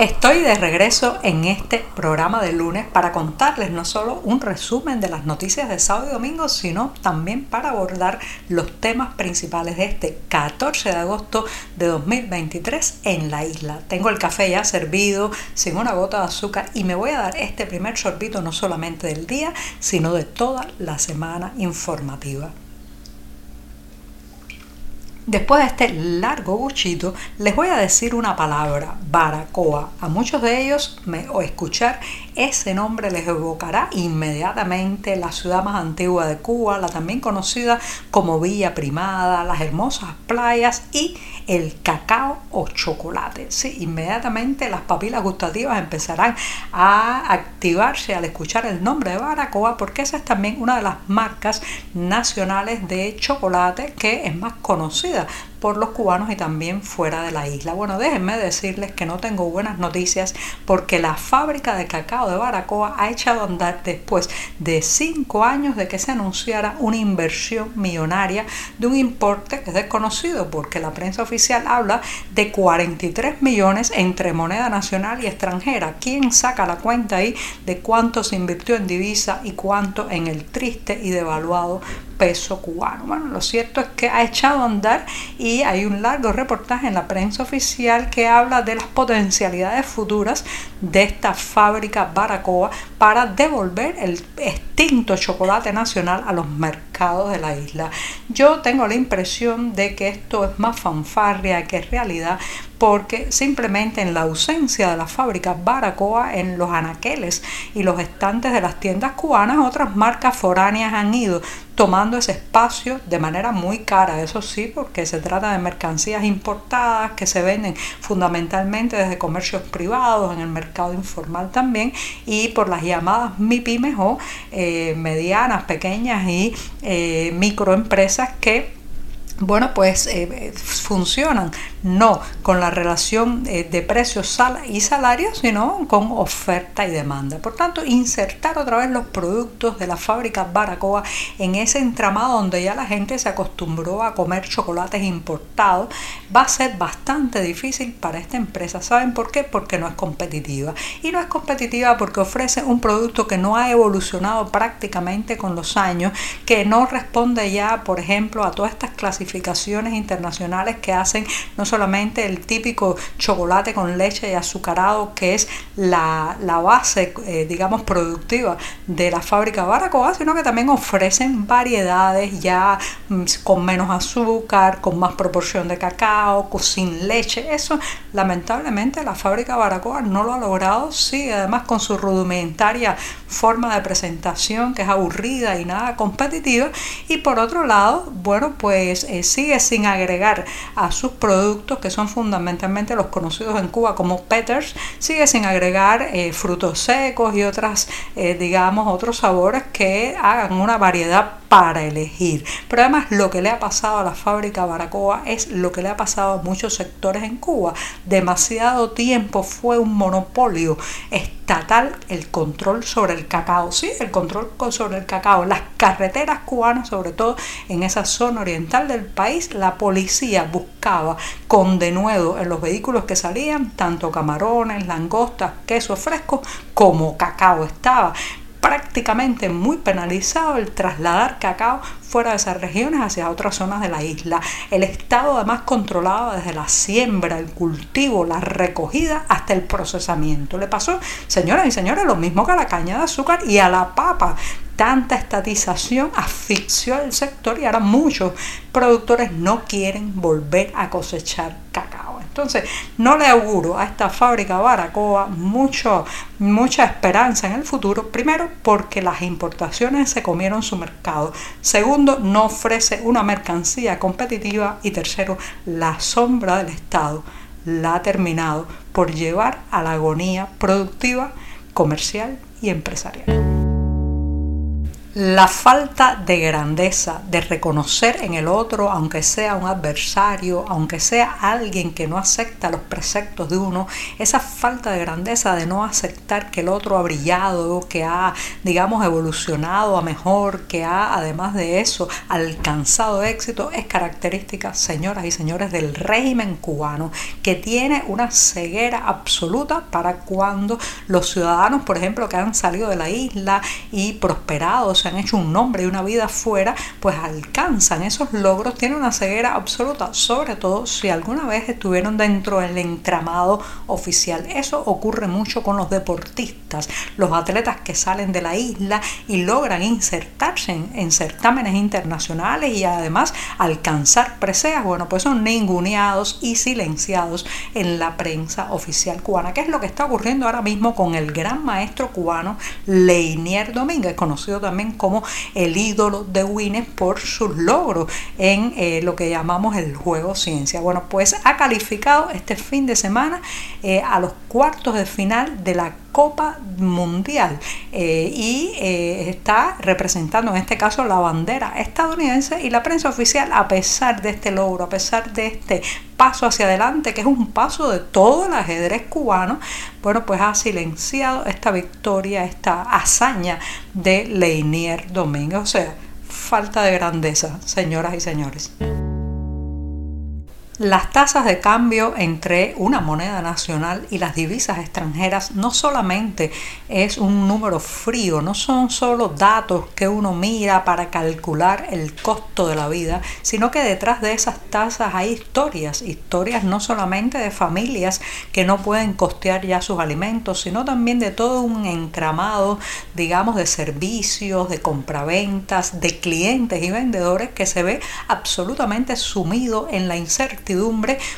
Estoy de regreso en este programa de lunes para contarles no solo un resumen de las noticias de sábado y domingo, sino también para abordar los temas principales de este 14 de agosto de 2023 en la isla. Tengo el café ya servido, sin una gota de azúcar, y me voy a dar este primer sorbito no solamente del día, sino de toda la semana informativa. Después de este largo buchito, les voy a decir una palabra, baracoa. A muchos de ellos, me, o escuchar ese nombre les evocará inmediatamente la ciudad más antigua de Cuba, la también conocida como Villa Primada, las hermosas playas y el cacao o chocolate. Sí, inmediatamente las papilas gustativas empezarán a activarse al escuchar el nombre de Baracoa porque esa es también una de las marcas nacionales de chocolate que es más conocida por los cubanos y también fuera de la isla. Bueno, déjenme decirles que no tengo buenas noticias porque la fábrica de cacao de Baracoa ha echado a andar después de cinco años de que se anunciara una inversión millonaria de un importe desconocido porque la prensa oficial habla de 43 millones entre moneda nacional y extranjera. ¿Quién saca la cuenta ahí de cuánto se invirtió en divisa y cuánto en el triste y devaluado peso cubano. Bueno, lo cierto es que ha echado a andar y hay un largo reportaje en la prensa oficial que habla de las potencialidades futuras de esta fábrica Baracoa para devolver el extinto chocolate nacional a los mercados de la isla. Yo tengo la impresión de que esto es más fanfarria que realidad porque simplemente en la ausencia de la fábrica Baracoa en los anaqueles y los estantes de las tiendas cubanas, otras marcas foráneas han ido tomando ese espacio de manera muy cara, eso sí, porque se trata de mercancías importadas que se venden fundamentalmente desde comercios privados, en el mercado informal también, y por las llamadas MIPIMES o eh, medianas, pequeñas y eh, microempresas que bueno, pues eh, funcionan no con la relación eh, de precios y salarios, sino con oferta y demanda. Por tanto, insertar otra vez los productos de la fábrica Baracoa en ese entramado donde ya la gente se acostumbró a comer chocolates importados va a ser bastante difícil para esta empresa. ¿Saben por qué? Porque no es competitiva. Y no es competitiva porque ofrece un producto que no ha evolucionado prácticamente con los años, que no responde ya, por ejemplo, a todas estas clasificaciones internacionales que hacen no solamente el típico chocolate con leche y azucarado, que es la, base, eh, digamos, productiva de la fábrica Baracoa, sino que también ofrecen variedades ya mm, con menos azúcar, con más proporción de cacao, sin leche. Eso, lamentablemente, la fábrica Baracoa no lo ha logrado. Sí, además con su rudimentaria forma de presentación, que es aburrida y nada competitiva. Y por otro lado, bueno, pues eh, sigue sin agregar a sus productos que son fundamentalmente los conocidos en Cuba como Peters, sigue sin agregar eh, frutos secos y otras, eh, digamos, otros sabores que hagan una variedad para elegir. Pero además lo que le ha pasado a la fábrica Baracoa es lo que le ha pasado a muchos sectores en Cuba. Demasiado tiempo fue un monopolio estatal el control sobre el cacao. Sí, el control sobre el cacao. Las carreteras cubanas, sobre todo en esa zona oriental del país, la policía buscaba con denuedo en los vehículos que salían tanto camarones, langostas, queso fresco como cacao. Estaba prácticamente muy penalizado el trasladar cacao fuera de esas regiones hacia otras zonas de la isla. El Estado además controlaba desde la siembra, el cultivo, la recogida hasta el procesamiento. Le pasó, señoras y señores, lo mismo que a la caña de azúcar y a la papa. Tanta estatización asfixió el sector y ahora muchos productores no quieren volver a cosechar cacao. Entonces, no le auguro a esta fábrica Baracoa mucho, mucha esperanza en el futuro. Primero, porque las importaciones se comieron su mercado. Segundo, no ofrece una mercancía competitiva. Y tercero, la sombra del Estado la ha terminado por llevar a la agonía productiva, comercial y empresarial. La falta de grandeza, de reconocer en el otro, aunque sea un adversario, aunque sea alguien que no acepta los preceptos de uno, esa falta de grandeza de no aceptar que el otro ha brillado, que ha, digamos, evolucionado a mejor, que ha, además de eso, alcanzado éxito, es característica, señoras y señores, del régimen cubano, que tiene una ceguera absoluta para cuando los ciudadanos, por ejemplo, que han salido de la isla y prosperados, se han hecho un nombre y una vida fuera, pues alcanzan esos logros, tienen una ceguera absoluta, sobre todo si alguna vez estuvieron dentro del entramado oficial. Eso ocurre mucho con los deportistas, los atletas que salen de la isla y logran insertarse en, certámenes internacionales y además alcanzar preseas, bueno, pues son ninguneados y silenciados en la prensa oficial cubana. ¿Qué es lo que está ocurriendo ahora mismo con el gran maestro cubano Leinier Domínguez, conocido también como el ídolo de Winnes por sus logros en eh, lo que llamamos el juego ciencia. Bueno, pues ha calificado este fin de semana eh, a los cuartos de final de la Copa Mundial eh, y está representando en este caso la bandera estadounidense y la prensa oficial a pesar de este logro, a pesar de este paso hacia adelante, que es un paso de todo el ajedrez cubano, bueno, pues ha silenciado esta victoria, esta hazaña de Leinier Domínguez. O sea, falta de grandeza, señoras y señores. Las tasas de cambio entre una moneda nacional y las divisas extranjeras no solamente es un número frío, no son solo datos que uno mira para calcular el costo de la vida, sino que detrás de esas tasas hay historias, historias no solamente de familias que no pueden costear ya sus alimentos, sino también de todo un entramado, digamos, de servicios, de compraventas, de clientes y vendedores que se ve absolutamente sumido en la incertidumbre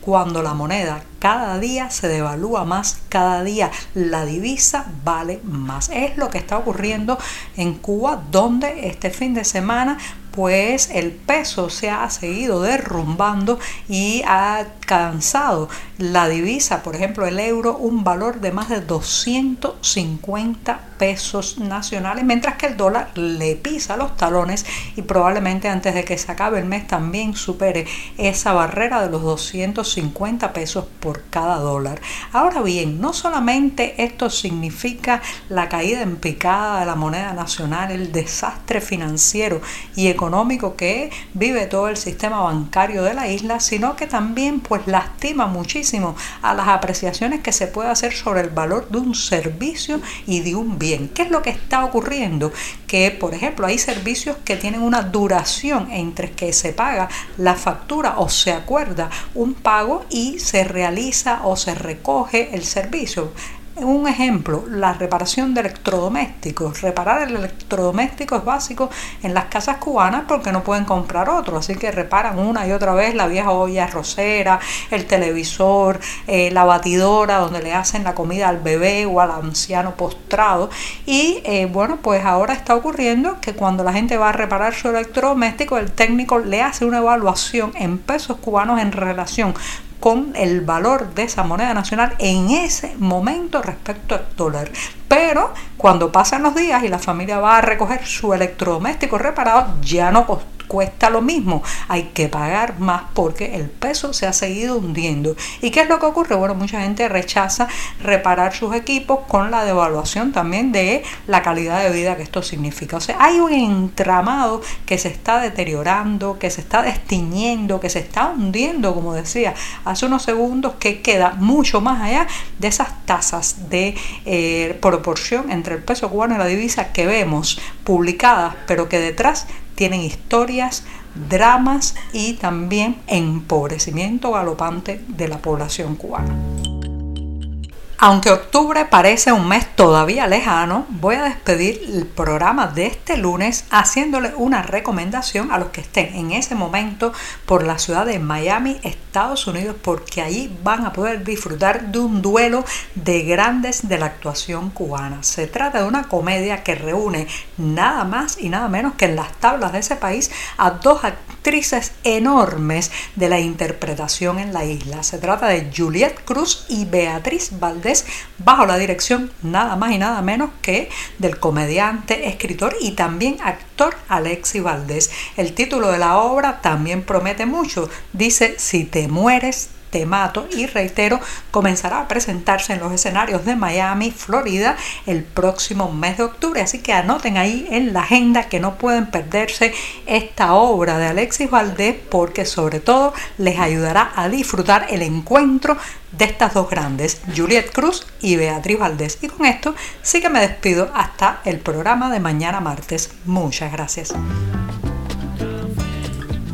cuando la moneda cada día se devalúa más, cada día la divisa vale más. Es lo que está ocurriendo en Cuba, donde este fin de semana pues el peso se ha seguido derrumbando y ha alcanzado la divisa, por ejemplo el euro, un valor de más de 250 pesos nacionales, mientras que el dólar le pisa los talones y probablemente antes de que se acabe el mes también supere esa barrera de los 250 pesos por cada dólar. Ahora bien, no solamente esto significa la caída en picada de la moneda nacional, el desastre financiero y económico, que vive todo el sistema bancario de la isla, sino que también pues lastima muchísimo a las apreciaciones que se puede hacer sobre el valor de un servicio y de un bien. ¿Qué es lo que está ocurriendo? Que, por ejemplo, hay servicios que tienen una duración entre que se paga la factura o se acuerda un pago y se realiza o se recoge el servicio. Un ejemplo, la reparación de electrodomésticos. Reparar el electrodoméstico es básico en las casas cubanas porque no pueden comprar otro, así que reparan una y otra vez la vieja olla rosera, el televisor, eh, la batidora donde le hacen la comida al bebé o al anciano postrado. Y eh, bueno, pues ahora está ocurriendo que cuando la gente va a reparar su electrodoméstico, el técnico le hace una evaluación en pesos cubanos en relación con el valor de esa moneda nacional en ese momento respecto al dólar. Pero cuando pasan los días y la familia va a recoger su electrodoméstico reparado, ya no cuesta lo mismo, hay que pagar más porque el peso se ha seguido hundiendo. ¿Y qué es lo que ocurre? Bueno, mucha gente rechaza reparar sus equipos con la devaluación también de la calidad de vida que esto significa. O sea, hay un entramado que se está deteriorando, que se está destiñendo, que se está hundiendo, como decía hace unos segundos, que queda mucho más allá de esas tasas de eh, proporción entre el peso cubano y la divisa que vemos publicadas, pero que detrás tienen historias, dramas y también empobrecimiento galopante de la población cubana. Aunque octubre parece un mes todavía lejano, voy a despedir el programa de este lunes haciéndole una recomendación a los que estén en ese momento por la ciudad de Miami, Estados Unidos, porque allí van a poder disfrutar de un duelo de grandes de la actuación cubana. Se trata de una comedia que reúne nada más y nada menos que en las tablas de ese país a dos actores actrices enormes de la interpretación en la isla. Se trata de Juliette Cruz y Beatriz Valdés bajo la dirección nada más y nada menos que del comediante, escritor y también actor Alexi Valdés. El título de la obra también promete mucho. Dice, si te mueres, mato y reitero, comenzará a presentarse en los escenarios de Miami, Florida, el próximo mes de octubre. Así que anoten ahí en la agenda que no pueden perderse esta obra de Alexis Valdés porque sobre todo les ayudará a disfrutar el encuentro de estas dos grandes, Juliette Cruz y Beatriz Valdés. Y con esto sí que me despido hasta el programa de mañana martes. Muchas gracias.